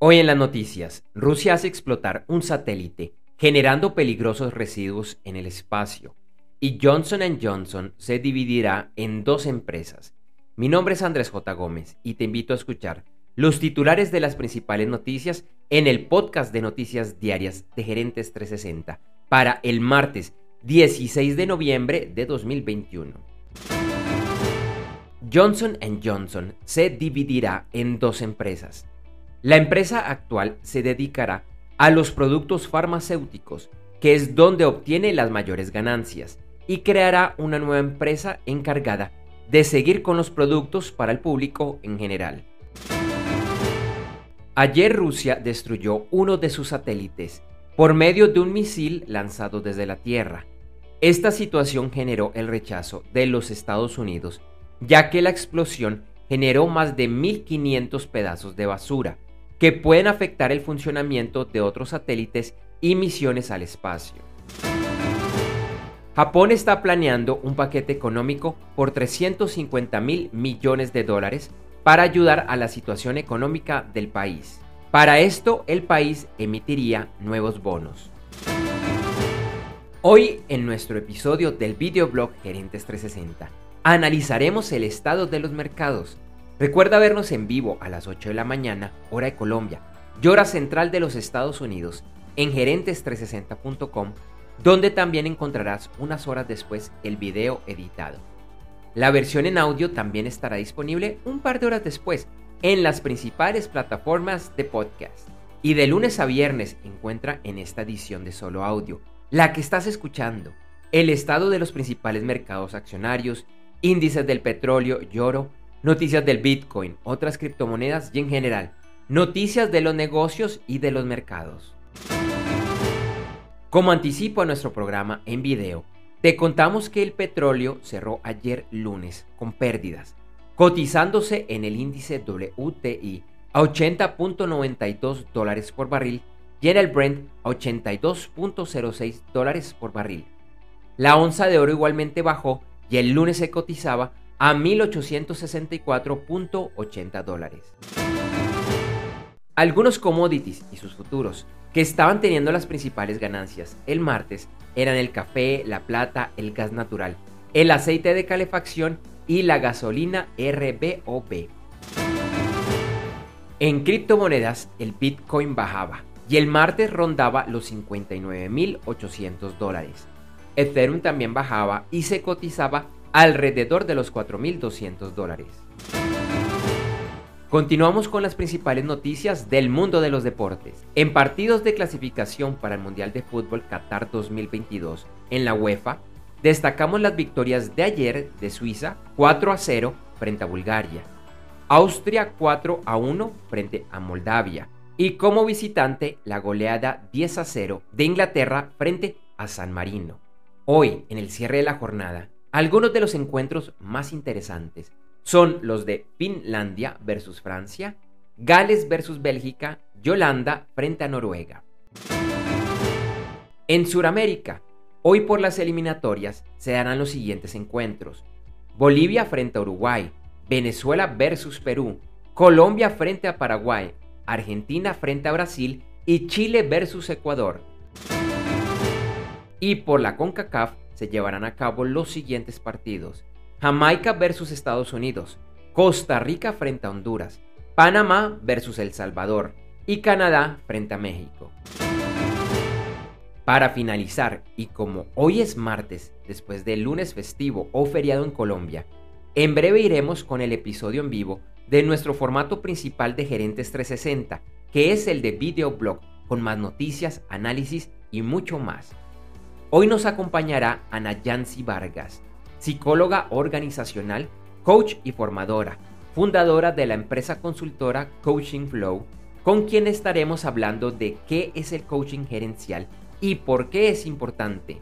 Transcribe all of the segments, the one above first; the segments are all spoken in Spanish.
Hoy en las noticias, Rusia hace explotar un satélite, generando peligrosos residuos en el espacio, y Johnson ⁇ Johnson se dividirá en dos empresas. Mi nombre es Andrés J. Gómez y te invito a escuchar los titulares de las principales noticias en el podcast de noticias diarias de Gerentes 360 para el martes 16 de noviembre de 2021. Johnson ⁇ Johnson se dividirá en dos empresas. La empresa actual se dedicará a los productos farmacéuticos, que es donde obtiene las mayores ganancias, y creará una nueva empresa encargada de seguir con los productos para el público en general. Ayer Rusia destruyó uno de sus satélites por medio de un misil lanzado desde la Tierra. Esta situación generó el rechazo de los Estados Unidos, ya que la explosión generó más de 1.500 pedazos de basura, que pueden afectar el funcionamiento de otros satélites y misiones al espacio. Japón está planeando un paquete económico por 350 mil millones de dólares para ayudar a la situación económica del país. Para esto, el país emitiría nuevos bonos. Hoy, en nuestro episodio del videoblog Gerentes 360, analizaremos el estado de los mercados, Recuerda vernos en vivo a las 8 de la mañana, hora de Colombia, y hora central de los Estados Unidos, en gerentes360.com, donde también encontrarás unas horas después el video editado. La versión en audio también estará disponible un par de horas después en las principales plataformas de podcast. Y de lunes a viernes encuentra en esta edición de solo audio, la que estás escuchando, el estado de los principales mercados accionarios, índices del petróleo y oro, noticias del Bitcoin, otras criptomonedas y en general, noticias de los negocios y de los mercados. Como anticipo a nuestro programa en video, te contamos que el petróleo cerró ayer lunes con pérdidas, cotizándose en el índice WTI a 80.92 dólares por barril y en el Brent a 82.06 dólares por barril. La onza de oro igualmente bajó y el lunes se cotizaba a 1.864.80 dólares. Algunos commodities y sus futuros que estaban teniendo las principales ganancias el martes eran el café, la plata, el gas natural, el aceite de calefacción y la gasolina RBOB. En criptomonedas, el Bitcoin bajaba y el martes rondaba los 59.800 dólares. Ethereum también bajaba y se cotizaba alrededor de los 4.200 dólares. Continuamos con las principales noticias del mundo de los deportes. En partidos de clasificación para el Mundial de Fútbol Qatar 2022 en la UEFA, destacamos las victorias de ayer de Suiza 4 a 0 frente a Bulgaria, Austria 4 a 1 frente a Moldavia y como visitante la goleada 10 a 0 de Inglaterra frente a San Marino. Hoy, en el cierre de la jornada, algunos de los encuentros más interesantes son los de Finlandia versus Francia, Gales versus Bélgica y Holanda frente a Noruega. En Sudamérica, hoy por las eliminatorias se darán los siguientes encuentros. Bolivia frente a Uruguay, Venezuela versus Perú, Colombia frente a Paraguay, Argentina frente a Brasil y Chile versus Ecuador. Y por la CONCACAF se llevarán a cabo los siguientes partidos. Jamaica versus Estados Unidos, Costa Rica frente a Honduras, Panamá versus El Salvador y Canadá frente a México. Para finalizar, y como hoy es martes, después del lunes festivo o feriado en Colombia, en breve iremos con el episodio en vivo de nuestro formato principal de Gerentes 360, que es el de videoblog, con más noticias, análisis y mucho más. Hoy nos acompañará Ana Yancy Vargas, psicóloga organizacional, coach y formadora, fundadora de la empresa consultora Coaching Flow, con quien estaremos hablando de qué es el coaching gerencial y por qué es importante.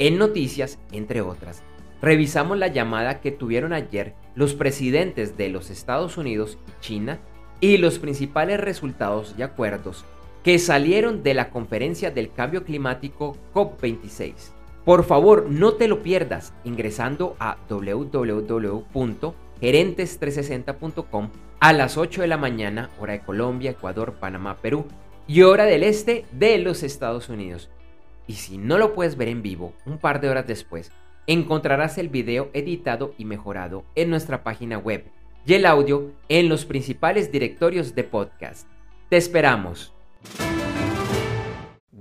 En noticias, entre otras, revisamos la llamada que tuvieron ayer los presidentes de los Estados Unidos y China y los principales resultados y acuerdos que salieron de la conferencia del cambio climático COP26. Por favor, no te lo pierdas ingresando a www.gerentes360.com a las 8 de la mañana, hora de Colombia, Ecuador, Panamá, Perú y hora del este de los Estados Unidos. Y si no lo puedes ver en vivo, un par de horas después, encontrarás el video editado y mejorado en nuestra página web y el audio en los principales directorios de podcast. Te esperamos.